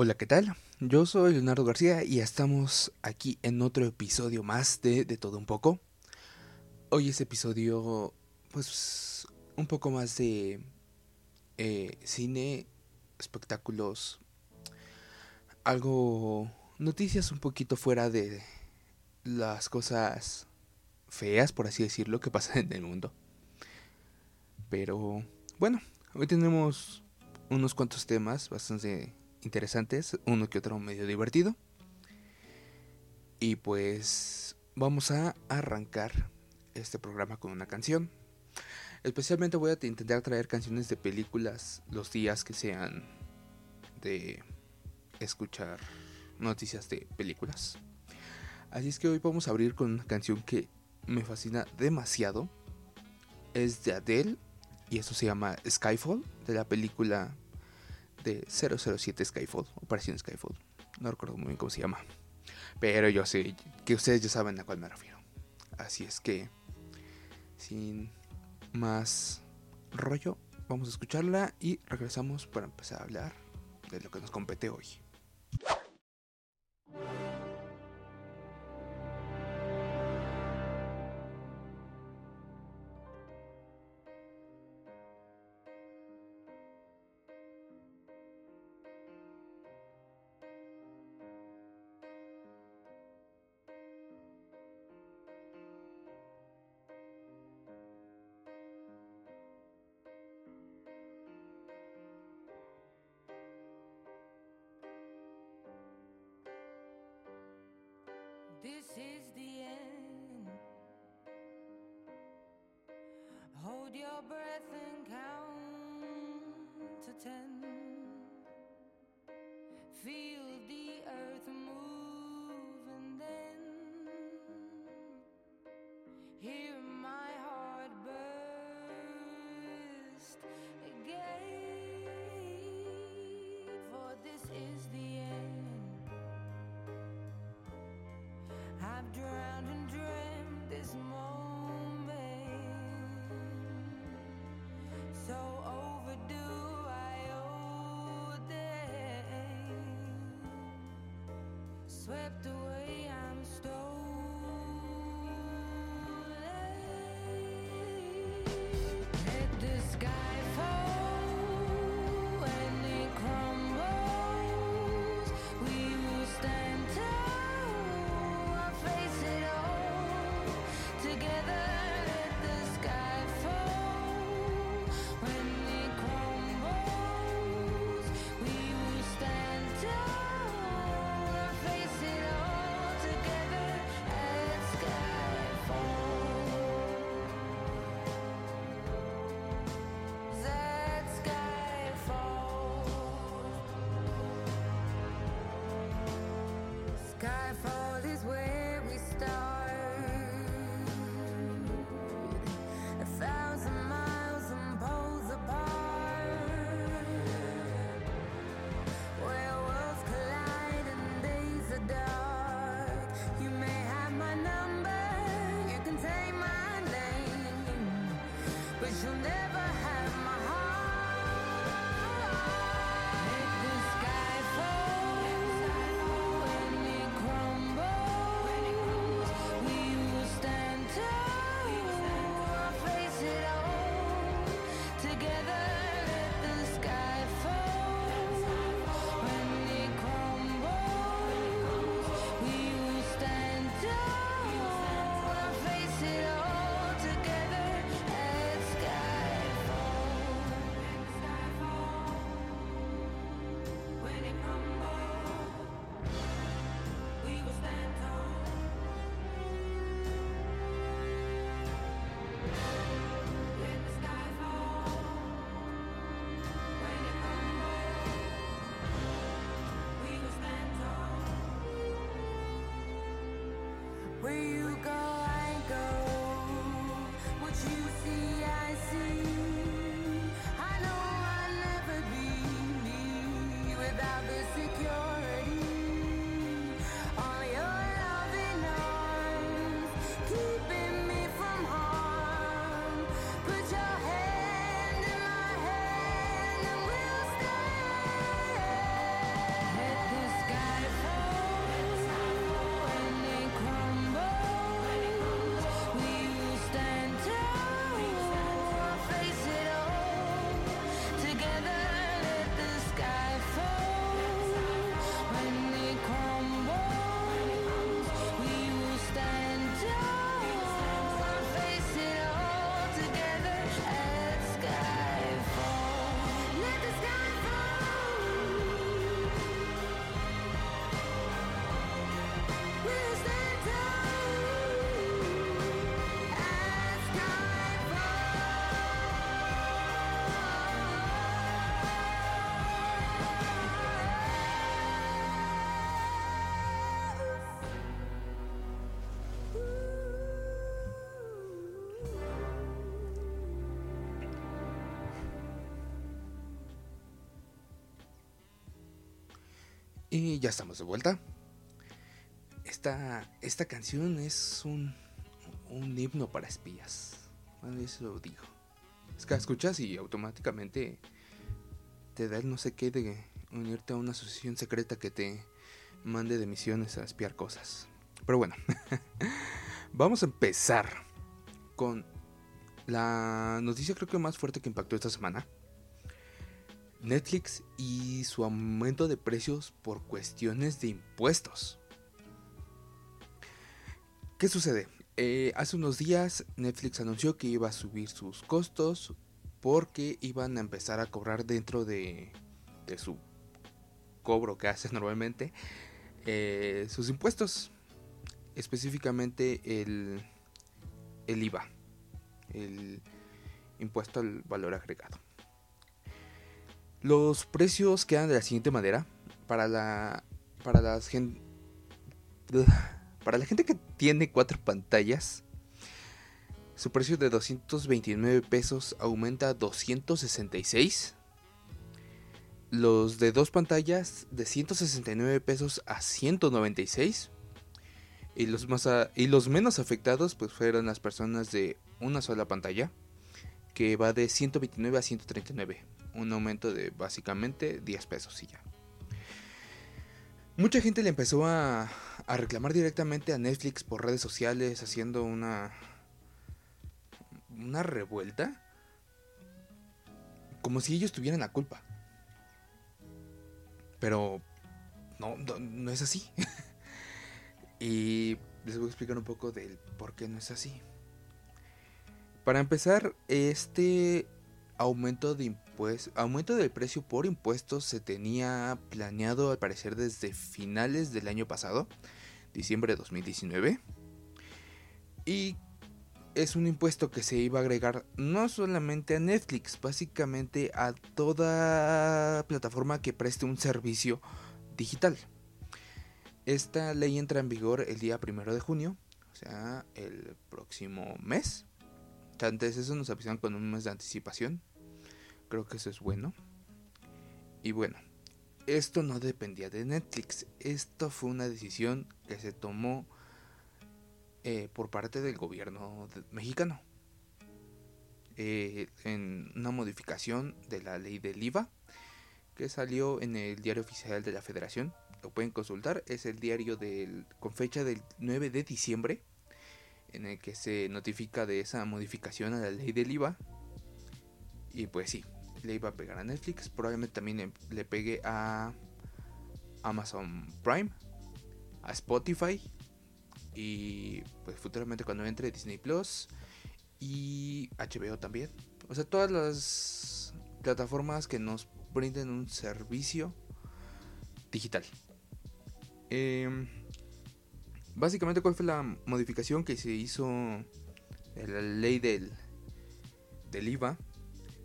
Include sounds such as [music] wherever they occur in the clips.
Hola, ¿qué tal? Yo soy Leonardo García y estamos aquí en otro episodio más de De todo un poco. Hoy es episodio, pues, un poco más de eh, cine, espectáculos, algo, noticias un poquito fuera de las cosas feas, por así decirlo, que pasan en el mundo. Pero, bueno, hoy tenemos unos cuantos temas bastante interesantes, uno que otro medio divertido. Y pues vamos a arrancar este programa con una canción. Especialmente voy a intentar traer canciones de películas los días que sean de escuchar noticias de películas. Así es que hoy vamos a abrir con una canción que me fascina demasiado. Es de Adele y eso se llama Skyfall, de la película de 007 Skyfall, Operación Skyfall. No recuerdo muy bien cómo se llama. Pero yo sé que ustedes ya saben a cuál me refiero. Así es que, sin más rollo, vamos a escucharla y regresamos para empezar a hablar de lo que nos compete hoy. Swept away, I'm stolen. You'll never Y ya estamos de vuelta. Esta, esta canción es un, un himno para espías. Bueno, eso lo digo. Es que escuchas y automáticamente te da el no sé qué de unirte a una asociación secreta que te mande de misiones a espiar cosas. Pero bueno, [laughs] vamos a empezar con la noticia creo que más fuerte que impactó esta semana. Netflix y su aumento de precios por cuestiones de impuestos. ¿Qué sucede? Eh, hace unos días Netflix anunció que iba a subir sus costos porque iban a empezar a cobrar dentro de, su cobro que hace [laughs] normalmente eh, sus impuestos. Específicamente el IVA, el impuesto al valor agregado. Los precios quedan de la siguiente manera. Para la. Para las gente. Para la gente que tiene cuatro pantallas. Su precio de 229 pesos aumenta a 266. Los de dos pantallas de 169 pesos a 196. Y los, más y los menos afectados pues fueron las personas de una sola pantalla. Que va de 129 a 139 un aumento de básicamente 10 pesos y ya. Mucha gente le empezó a, a reclamar directamente a Netflix por redes sociales haciendo una una revuelta como si ellos tuvieran la culpa. Pero no, no, no es así. [laughs] y les voy a explicar un poco del por qué no es así. Para empezar, este aumento del precio por impuestos se tenía planeado al parecer desde finales del año pasado, diciembre de 2019. Y es un impuesto que se iba a agregar no solamente a Netflix, básicamente a toda plataforma que preste un servicio digital. Esta ley entra en vigor el día primero de junio, o sea, el próximo mes. Antes eso nos avisaron con un mes de anticipación. Creo que eso es bueno. Y bueno, esto no dependía de Netflix. Esto fue una decisión que se tomó eh, por parte del gobierno mexicano. Eh, en una modificación de la ley del IVA que salió en el diario oficial de la federación. Lo pueden consultar. Es el diario del, con fecha del 9 de diciembre en el que se notifica de esa modificación a la ley del IVA. Y pues sí, le iba a pegar a Netflix, probablemente también le, le pegue a Amazon Prime, a Spotify y pues futuramente cuando entre Disney Plus y HBO también. O sea, todas las plataformas que nos brinden un servicio digital. Em, Básicamente, ¿cuál fue la modificación que se hizo de la ley del, IVA?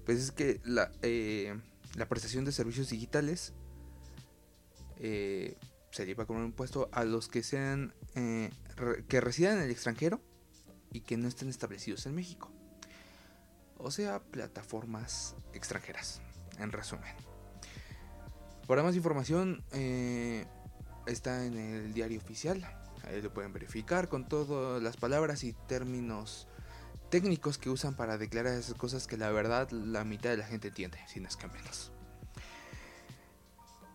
Pues es que la, eh, la prestación de servicios digitales eh, se lleva como un impuesto a los que sean eh, que residan en el extranjero y que no estén establecidos en México. O sea, plataformas extranjeras, en resumen. Para más información, eh, está en el diario oficial. Ahí lo pueden verificar con todas las palabras y términos técnicos que usan para declarar esas cosas que la verdad la mitad de la gente entiende, si no es que.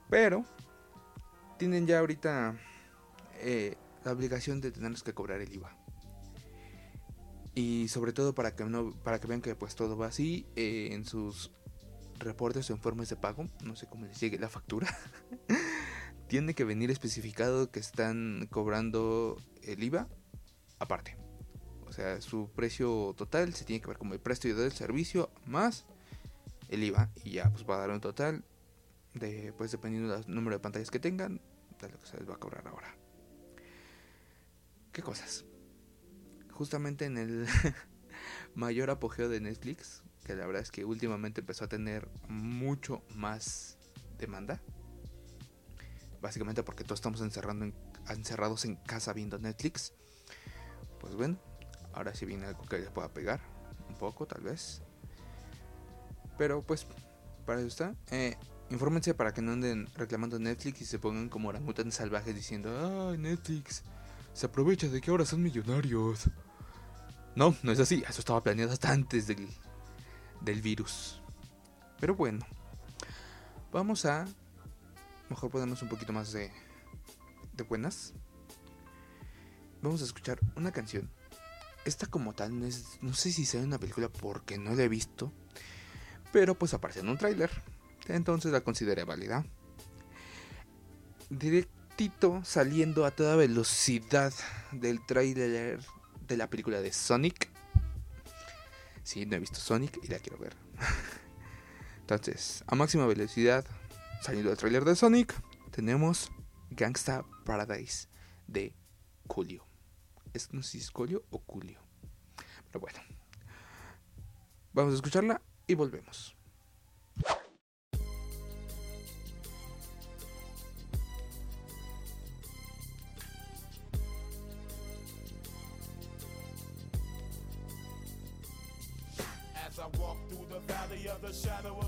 Pero tienen ya ahorita eh, la obligación de tenernos que cobrar el IVA. Y sobre todo para que no, para que vean que pues todo va así eh, en sus reportes o informes de pago, no sé cómo les llegue la factura. [laughs] tiene que venir especificado que están cobrando el IVA aparte. O sea, su precio total se tiene que ver como el precio del servicio más el IVA. Y ya, pues va a dar un total de, pues dependiendo del número de pantallas que tengan, de lo que se les va a cobrar ahora. ¿Qué cosas? Justamente en el [laughs] mayor apogeo de Netflix, que la verdad es que últimamente empezó a tener mucho más demanda básicamente porque todos estamos encerrando en- encerrados en casa viendo Netflix. Pues bueno, ahora sí viene algo que les pueda pegar, un poco tal vez. Pero pues, para eso está. Eh, infórmense para que no anden reclamando Netflix y se pongan como orangutanes salvajes diciendo, ay, Netflix, se aprovecha de que ahora son millonarios. No, no es así, eso estaba planeado hasta antes del, del virus. Pero bueno, vamos a, mejor ponernos un poquito más de, buenas. Vamos a escuchar una canción. Esta como tal no, es, no sé si sea una película porque no la he visto. Pero pues aparece en un tráiler. Entonces la consideré válida. Directito saliendo a toda velocidad del tráiler de la película de Sonic. Sí, no he visto Sonic y la quiero ver. [laughs] Entonces, a máxima velocidad, saliendo del tráiler de Sonic, tenemos Gangsta Paradise de Julio. Es, no sé si es Julio o Julio. Pero bueno. Vamos a escucharla y volvemos. As I walk through the valley of the shadow of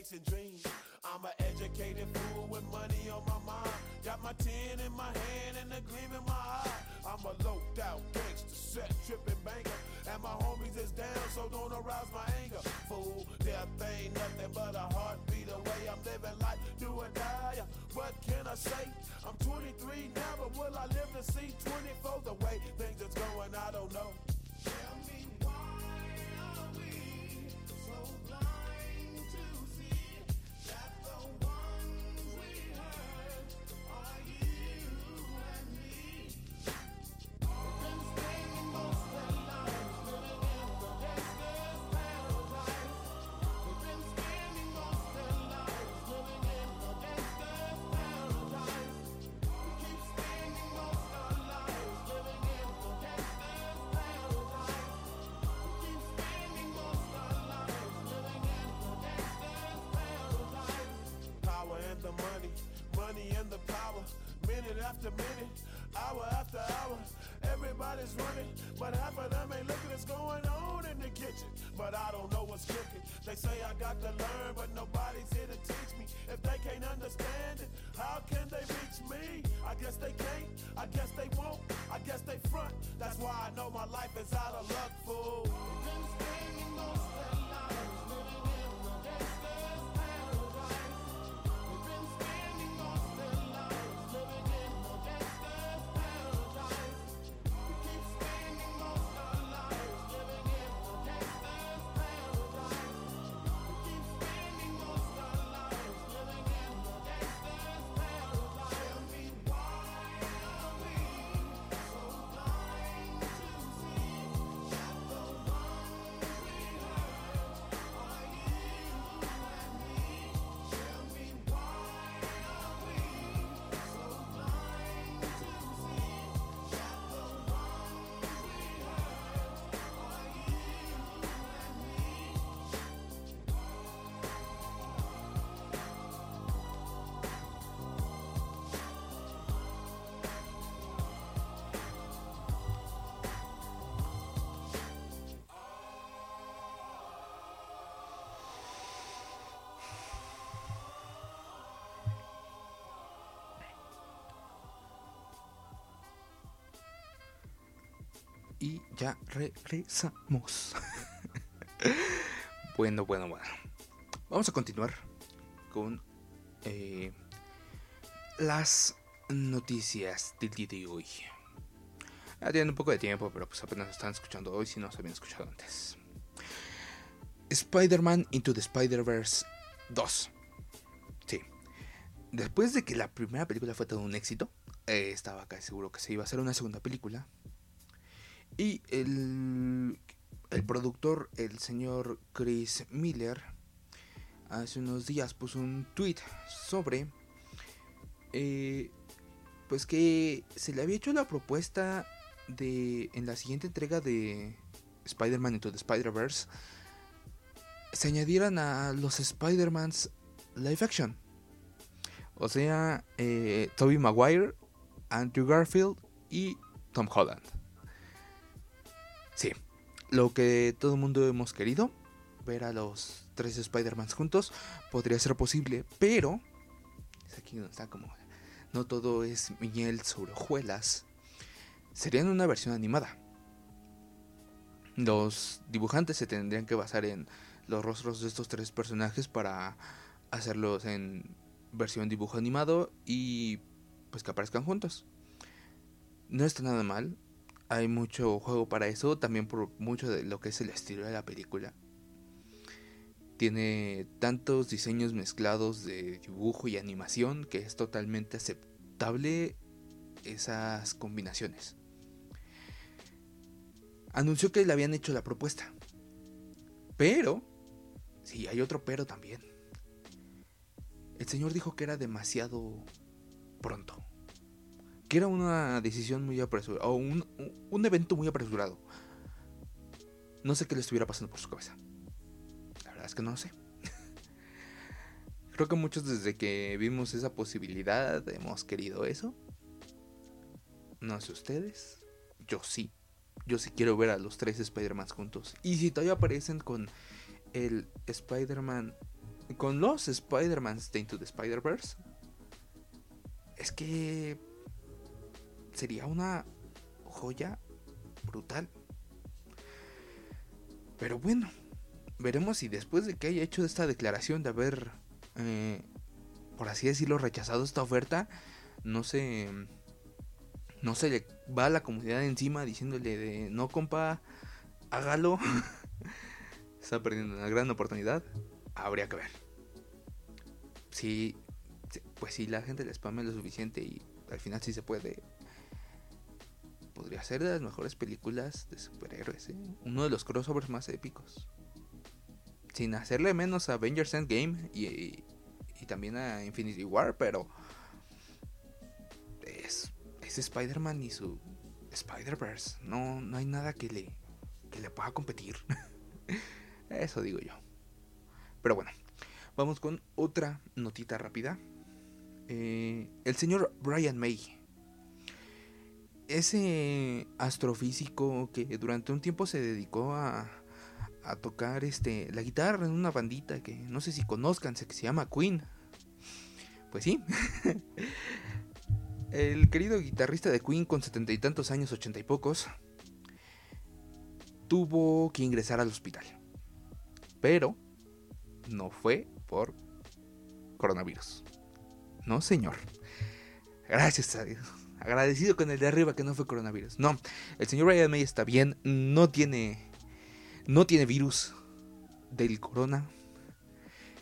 Me chasing dreams. I'm an educated fool with money on my mind. Got my tin in my hand and a gleam in my eye. I'm a low out gangster, set tripping banker. And my homies is down, so don't arouse my anger. Fool, death ain't nothing but a heartbeat away. I'm living life, do or die. What can I say? I'm 23 now, but will I live to see 24? The way things But I don't know what's cooking. They say I got to learn, but nobody's here to teach me. If they can't understand it, how can they reach me? I guess they can't, I guess they won't, I guess they front. That's why I know my life is out of luck, fool. Y ya regresamos. [laughs] bueno, bueno, bueno. Vamos a continuar con eh, las noticias del día de hoy. Ya tienen un poco de tiempo, pero pues apenas están escuchando hoy si no se habían escuchado antes. Spider-Man Into the Spider-Verse 2. Sí. Después de que la primera película fue todo un éxito, eh, estaba casi seguro que se iba a hacer una segunda película. Y el, el productor, el señor Chris Miller, hace unos días puso un tweet sobre eh, pues que se le había hecho la propuesta de en la siguiente entrega de Spider-Man Into the Spider-Verse se añadieran a los Spider-Mans live action. O sea, eh, Tobey Maguire, Andrew Garfield y Tom Holland. Sí, lo que todo el mundo hemos querido, ver a los tres Spider-Mans juntos, podría ser posible, pero es aquí donde está como no todo es miel sobre hojuelas. Serían una versión animada. Los dibujantes se tendrían que basar en los rostros de estos tres personajes para hacerlos en versión dibujo animado y pues que aparezcan juntos. No está nada mal. Hay mucho juego para eso, también por mucho de lo que es el estilo de la película. Tiene tantos diseños mezclados de dibujo y animación que es totalmente aceptable esas combinaciones. Anunció que le habían hecho la propuesta. Pero, sí, hay otro pero también. El señor dijo que era demasiado pronto. Que era una decisión muy apresurada. O un, un evento muy apresurado. No sé qué le estuviera pasando por su cabeza. La verdad es que no lo sé. [laughs] Creo que muchos desde que vimos esa posibilidad hemos querido eso. No sé ustedes. Yo sí. Yo sí quiero ver a los tres Spider-Man juntos. Y si todavía aparecen con el Spider-Man. Con los Spider-Man de Into the Spider-Verse. Es que. Sería una joya brutal. Pero bueno, veremos si después de que haya hecho esta declaración de haber, eh, por así decirlo, rechazado esta oferta, no se, no se le va a la comunidad encima diciéndole de no compa, hágalo. [laughs] Está perdiendo una gran oportunidad. Habría que ver. Si, pues si la gente le spame lo suficiente y al final sí se puede. Podría ser de las mejores películas de superhéroes, ¿eh? Uno de los crossovers más épicos. Sin hacerle menos a Avengers Endgame y, y, también a Infinity War, pero es, es Spider-Man y su Spider-Verse. No, no hay nada que le, que le pueda competir. [laughs] Eso digo yo. Pero bueno, vamos con otra notita rápida. Eh, el señor Brian May. Ese astrofísico que durante un tiempo se dedicó a, tocar este, la guitarra en una bandita que no sé si conozcan, que se llama Queen. Pues sí. [laughs] El querido guitarrista de Queen con setenta y tantos años, ochenta y pocos, tuvo que ingresar al hospital. Pero no fue por coronavirus. No, señor. Gracias a Dios. Agradecido con el de arriba que no fue coronavirus. No, el señor Ryan May está bien. No tiene. No tiene virus del corona.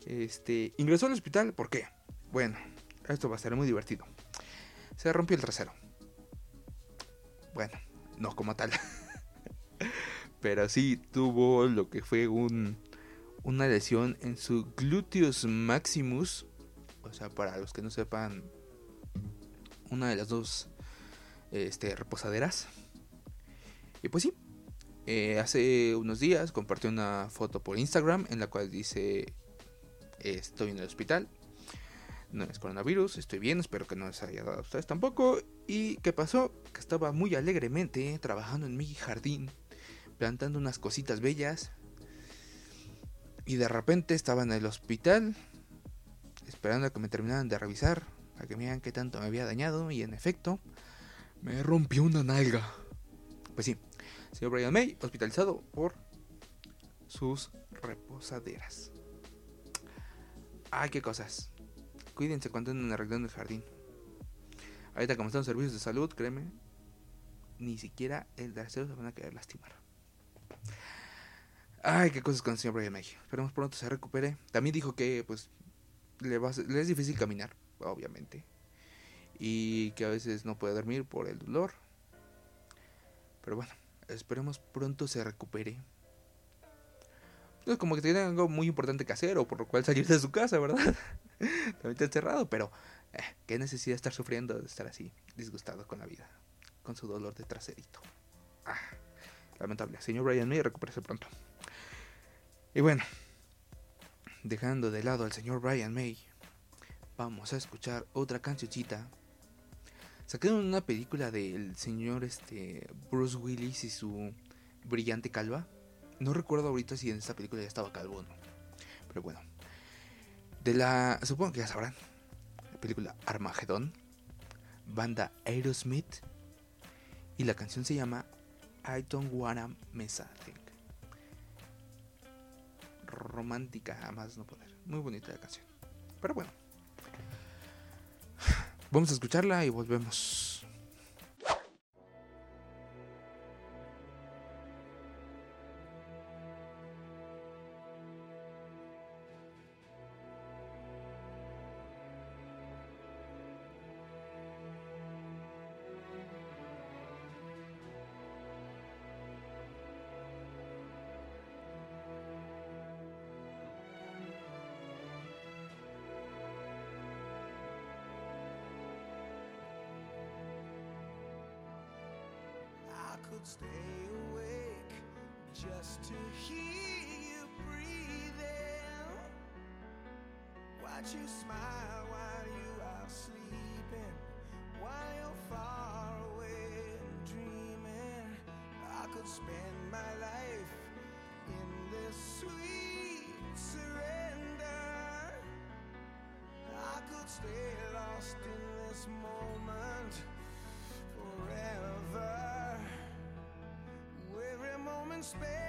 Este. Ingresó al hospital. ¿Por qué? Bueno, esto va a ser muy divertido. Se rompió el trasero. Bueno, no como tal. [laughs] Pero sí tuvo lo que fue un, una lesión en su gluteus maximus. O sea, para los que no sepan, una de las dos este, reposaderas. Y pues sí, eh, hace unos días compartió una foto por Instagram en la cual dice, estoy en el hospital, no es coronavirus, estoy bien, espero que no les haya dado a ustedes tampoco. ¿Y qué pasó? Que estaba muy alegremente trabajando en mi jardín, plantando unas cositas bellas. Y de repente estaba en el hospital, esperando a que me terminaran de revisar, a que me vean qué tanto me había dañado. Y en efecto, me rompió una nalga. Pues sí, Señor Brian May, hospitalizado por sus reposaderas. Ay, qué cosas. Cuídense cuando anden arreglando el jardín. Ahorita como están los servicios de salud, créeme, ni siquiera el trasero se van a querer lastimar. Ay, qué cosas con el señor Brian May. Esperemos pronto se recupere. También dijo que pues le es difícil caminar, obviamente. Y que a veces no puede dormir por el dolor. Pero bueno, esperemos pronto se recupere. No como que tiene algo muy importante que hacer o por lo cual salir de su casa, ¿verdad? [laughs] También está encerrado, pero eh, qué necesidad estar sufriendo, de estar así, disgustado con la vida, con su dolor de traserito. Ah, lamentable. Señor Brian May, recupérese pronto. Y bueno, dejando de lado al señor Brian May, vamos a escuchar otra cancioncita. Sacaron una película del señor este Bruce Willis y su brillante calva. No recuerdo ahorita si en esta película ya estaba calvo o no. Pero bueno. De la. Supongo que ya sabrán. La película Armageddon. Banda Aerosmith. Y la canción se llama I Don't Wanna Miss a Thing. Romántica a más no poder. Muy bonita la canción. Pero bueno. Vamos a escucharla y volvemos. Stay awake just to hear you breathing. Watch you smile Space.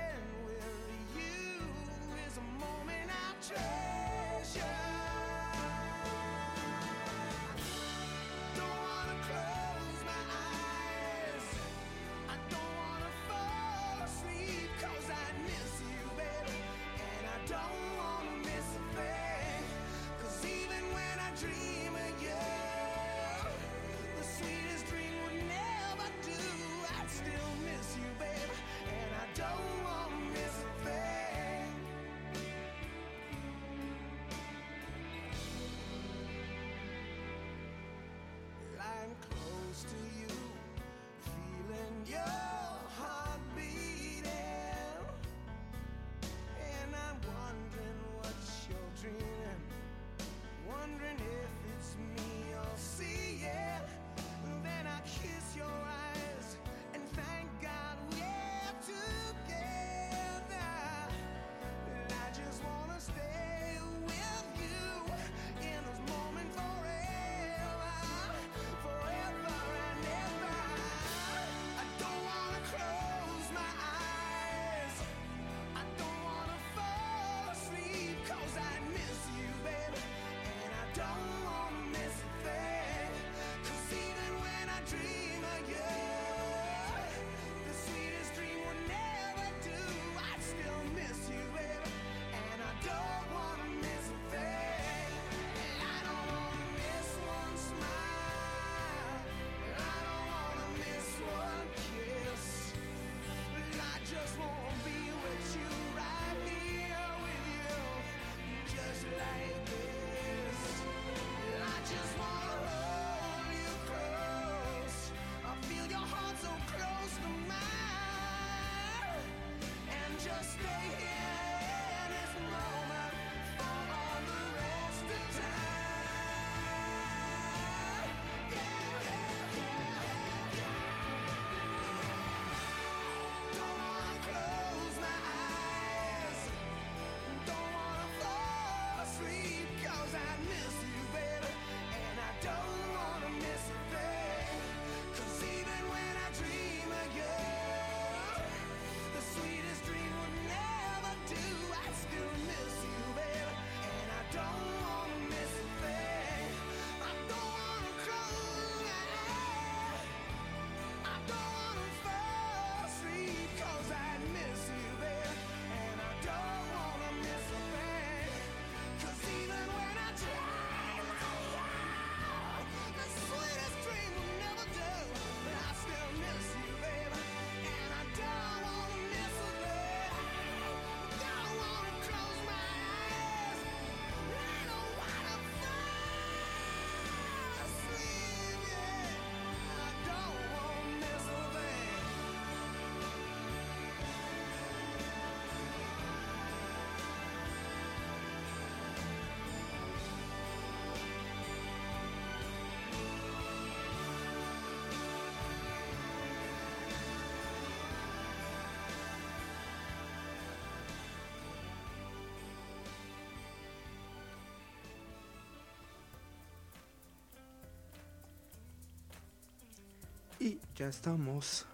Ya estamos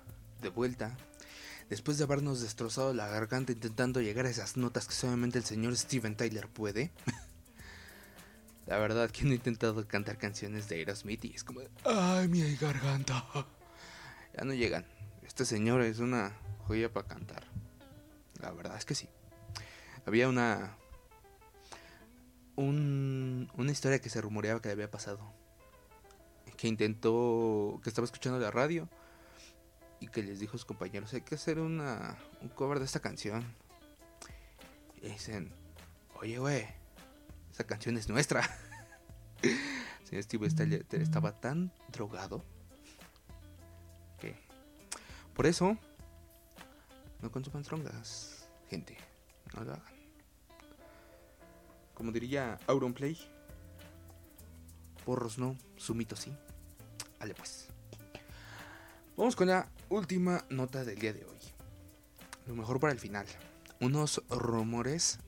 de vuelta. Después de habernos destrozado la garganta intentando llegar a esas notas que solamente el señor Steven Tyler puede. [laughs] la verdad que no he intentado cantar canciones de Aerosmith y es como... ¡Ay, mi garganta! Ya no llegan. Este señor es una joya para cantar. La verdad es que sí. Había una... Un, una historia que se rumoreaba que le había pasado que intentó, que estaba escuchando la radio y que les dijo a sus compañeros, hay que hacer una, un cover de esta canción. Y dicen, oye, güey, esa canción es nuestra. [laughs] Señor Steve estaba tan drogado que... Por eso, no consuman drogas, gente, no lo hagan. Como diría Auronplay, porros no, sumito sí. Vale pues. Vamos con la última nota del día de hoy. Lo mejor para el final. Unos rumores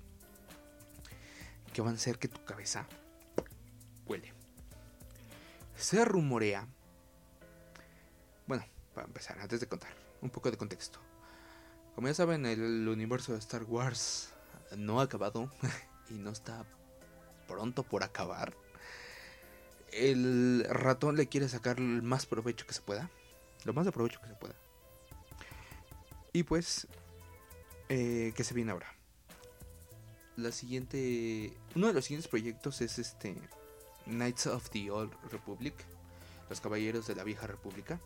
que van a hacer que tu cabeza huele. Se rumorea. Bueno, para empezar, antes de contar, un poco de contexto. Como ya saben, el universo de Star Wars no ha acabado [laughs] y no está pronto por acabar el ratón le quiere sacar el más provecho que se pueda. Lo más de provecho que se pueda. Y pues, eh, ¿qué se viene ahora? La siguiente. Uno de los siguientes proyectos es este. Knights of the Old Republic. Los Caballeros de la Vieja República.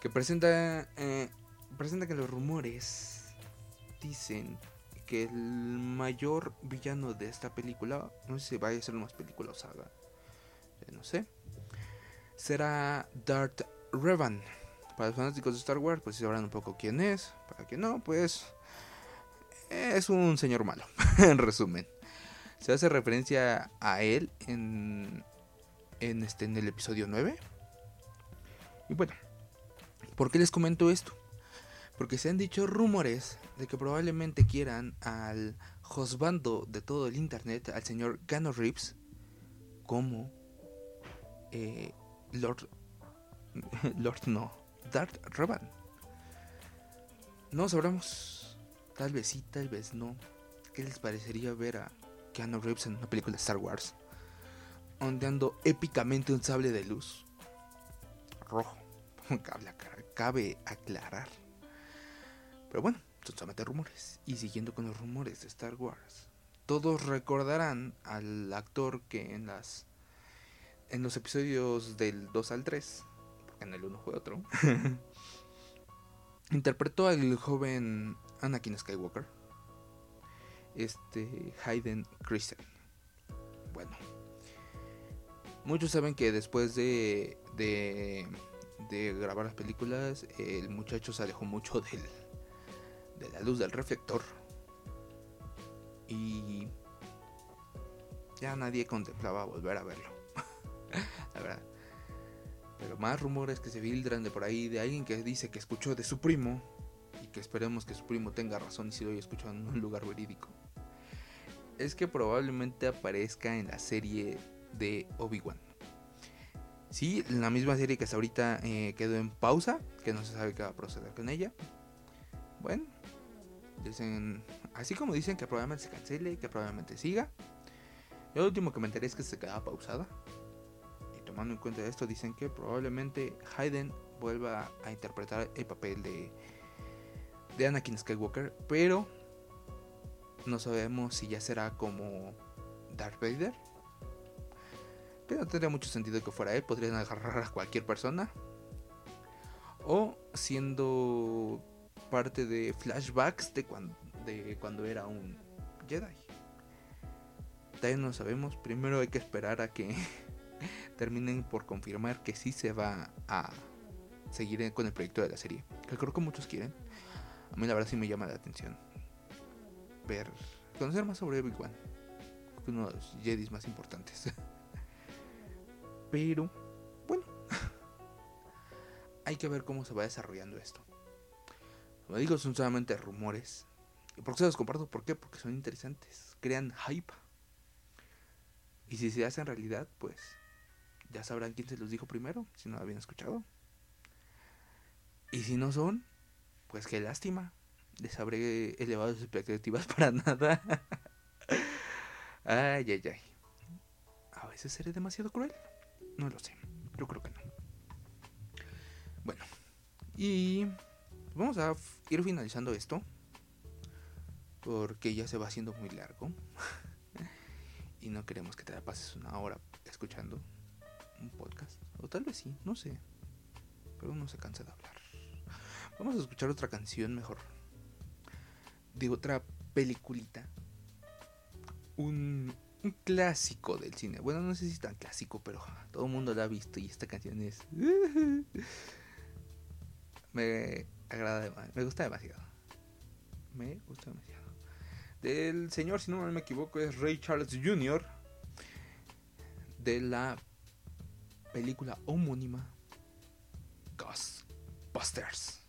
Que presenta. eh, presenta que los rumores dicen que el mayor villano de esta película. No sé si vaya a ser más película o saga no sé, será Darth Revan. Para los fanáticos de Star Wars, pues sabrán un poco quién es. Para que no, pues es un señor malo, [laughs] en resumen. Se hace referencia a él en, en, este, en el episodio 9. Y bueno, ¿por qué les comento esto? Porque se han dicho rumores de que probablemente quieran al josbando de todo el internet, al señor Gano Reeves, como eh, Lord. [laughs] Lord no. Darth Revan. No sabremos. Tal vez sí, tal vez no. ¿Qué les parecería ver a Keanu Reeves en una película de Star Wars? Ondeando épicamente un sable de luz. Rojo. [laughs] Cabe, cabe aclarar. Pero bueno, son solamente rumores. Y siguiendo con los rumores de Star Wars. Todos recordarán al actor que en las en los episodios del 2 al 3, porque en el 1 fue otro, [laughs] interpretó al joven Anakin Skywalker, este Hayden Christensen. Bueno, muchos saben que después de, de, de, grabar las películas, el muchacho se alejó mucho [laughs] del, de la luz del reflector y ya nadie contemplaba volver a verlo [laughs] la verdad. Pero más rumores que se filtran de por ahí de alguien que dice que escuchó de su primo y que esperemos que su primo tenga razón y si lo haya escuchado en un lugar verídico. Es que probablemente aparezca en la serie de Obi-Wan. Sí, la misma serie que hasta ahorita eh, quedó en pausa, que no se sabe qué va a proceder con ella. Bueno, dicen, así como dicen que probablemente se cancele, que probablemente siga. Lo último que me enteré es que se quedaba pausada tomando en cuenta esto, dicen que probablemente Hayden vuelva a interpretar el papel de, de Anakin Skywalker, pero no sabemos si ya será como Darth Vader. Que no tendría mucho sentido que fuera él, podrían agarrar a cualquier persona. O siendo parte de flashbacks de cuando, de cuando era un Jedi. Todavía no sabemos, primero hay que esperar a que [laughs] terminen por confirmar que sí se va a seguir con el proyecto de la serie. Que creo que muchos quieren. A mí la verdad sí me llama la atención. Ver, conocer más sobre Obi-Wan. Uno de los Jedis más importantes. [laughs] Pero, bueno. [laughs] hay que ver cómo se va desarrollando esto. Como digo, son solamente rumores. ¿Y por qué se los comparto? ¿Por qué? Porque son interesantes. Crean hype. Y si se hace en realidad, pues ya sabrán quién se los dijo primero, si no lo habían escuchado. Y si no son, pues qué lástima. Les habré elevado sus expectativas [laughs] para nada. ay, ay, ay. A veces seré demasiado cruel. No lo sé. Yo creo que no. Bueno. Y vamos a ir finalizando esto. Porque ya se va haciendo muy largo. [laughs] y no queremos que te la pases una hora escuchando un podcast. O tal vez sí, no sé. Pero uno se cansa de hablar. Vamos a escuchar otra canción mejor. De otra peliculita. Un, clásico del cine. Bueno, no sé si es tan clásico, pero todo el mundo la ha visto y esta canción es... [laughs] me agrada, dema- me gusta demasiado. Me gusta demasiado. Del señor, si no me equivoco, es Ray Charles Jr. De la película homónima Ghostbusters.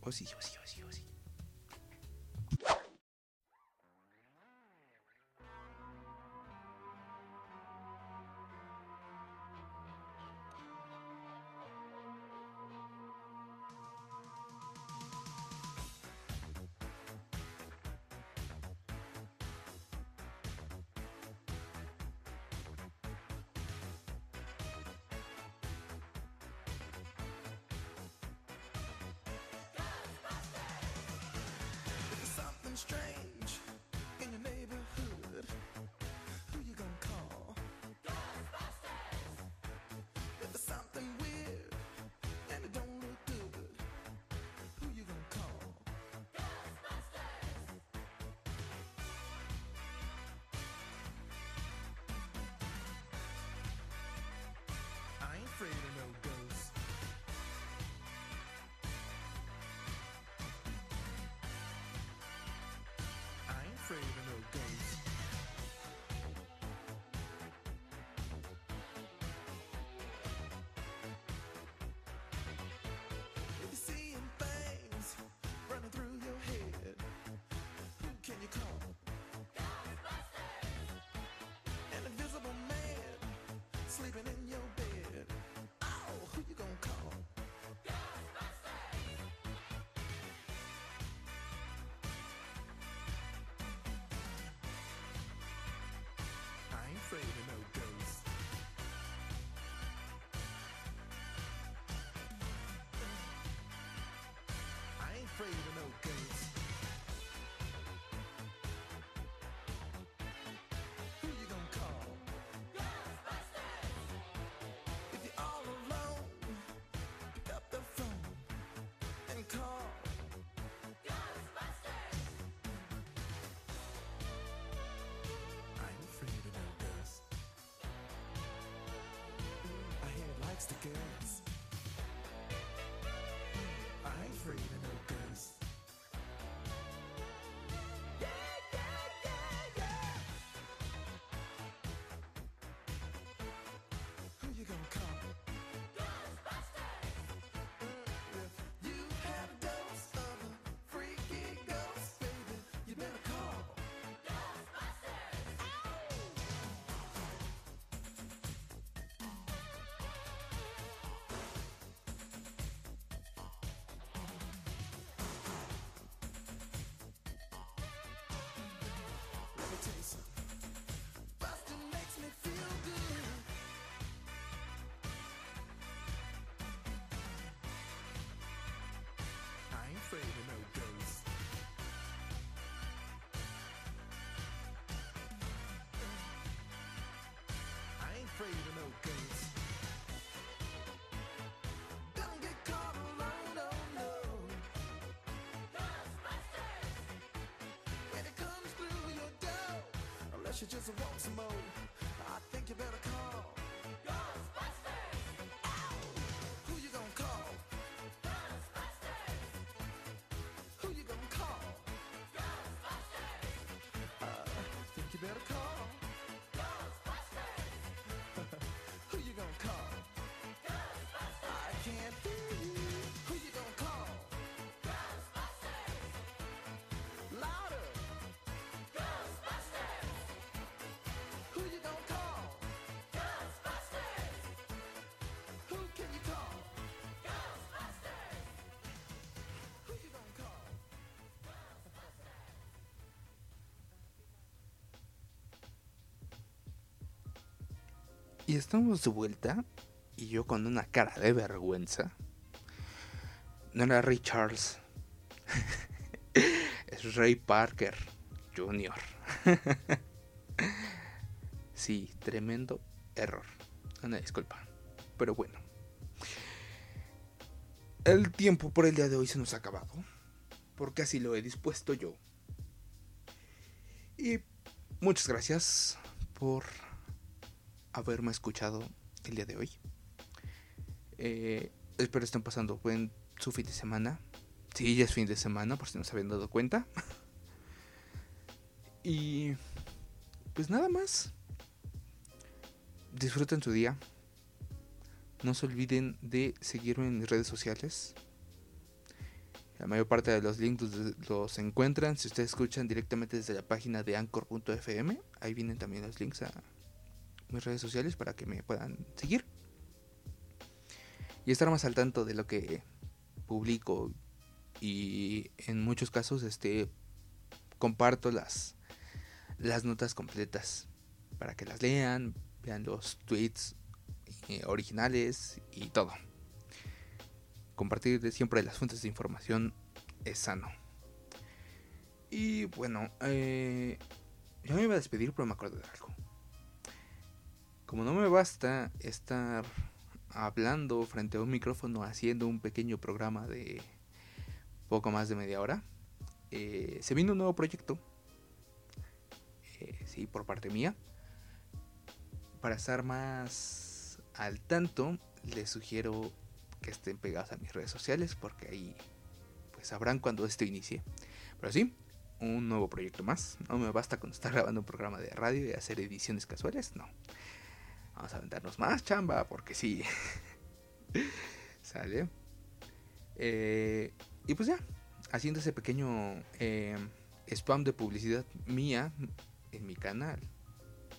Oh oh oh. Sleeping in your bed. Oh, who you gonna call? I ain't afraid of no ghosts. I ain't afraid of likes to. Afraid of no ghosts. Don't get caught alone, no, oh no. When it comes through your door, unless you just want some more, Y estamos de vuelta. Y yo con una cara de vergüenza. No era Ray Charles. [laughs] es Ray Parker Jr. [laughs] sí, tremendo error. Una disculpa. Pero bueno. El tiempo por el día de hoy se nos ha acabado. Porque así lo he dispuesto yo. Y muchas gracias por haberme escuchado el día de hoy. Eh, espero estén pasando buen su fin de semana. Sí, ya es fin de semana, por si no se habían dado cuenta. [laughs] y pues nada más. Disfruten su día. No se olviden de seguirme en mis redes sociales. La mayor parte de los links los- encuentran si ustedes escuchan directamente desde la página de anchor.fm. Ahí vienen también los links a mis redes sociales para que me puedan seguir. Y estar más al tanto de lo que publico. Y en muchos casos este comparto las, las notas completas para que las lean, vean los tweets eh, originales y todo. Compartir siempre las fuentes de información es sano. Y bueno, eh, yo me iba a despedir, pero me acuerdo de algo. Como no me basta estar hablando frente a un micrófono haciendo un pequeño programa de poco más de media hora, eh, se vino un nuevo proyecto. eh, sí, por parte mía. Para estar más al tanto, les sugiero que estén pegados a mis redes sociales porque ahí pues sabrán cuando esto inicie. Pero sí, un nuevo proyecto más. No me basta con estar [laughs] grabando un programa de radio y hacer ediciones casuales, no. Vamos a aventarnos más chamba porque sí. Sale. Eh, y pues ya, haciendo ese pequeño eh, spam de publicidad mía en mi canal.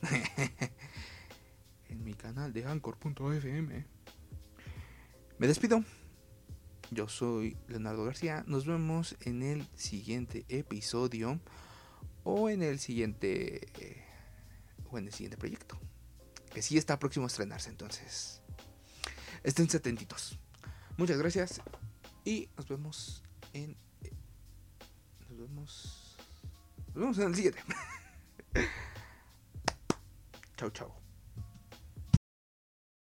[laughs] en mi canal de anchor.fm. Me despido. Yo soy Leonardo García. Nos vemos en el siguiente episodio o en el siguiente o en el siguiente proyecto. Que sí está próximo a estrenarse, entonces estén atentitos. Muchas gracias y nos vemos en nos vemos nos vemos en el siguiente. [laughs] chau chau.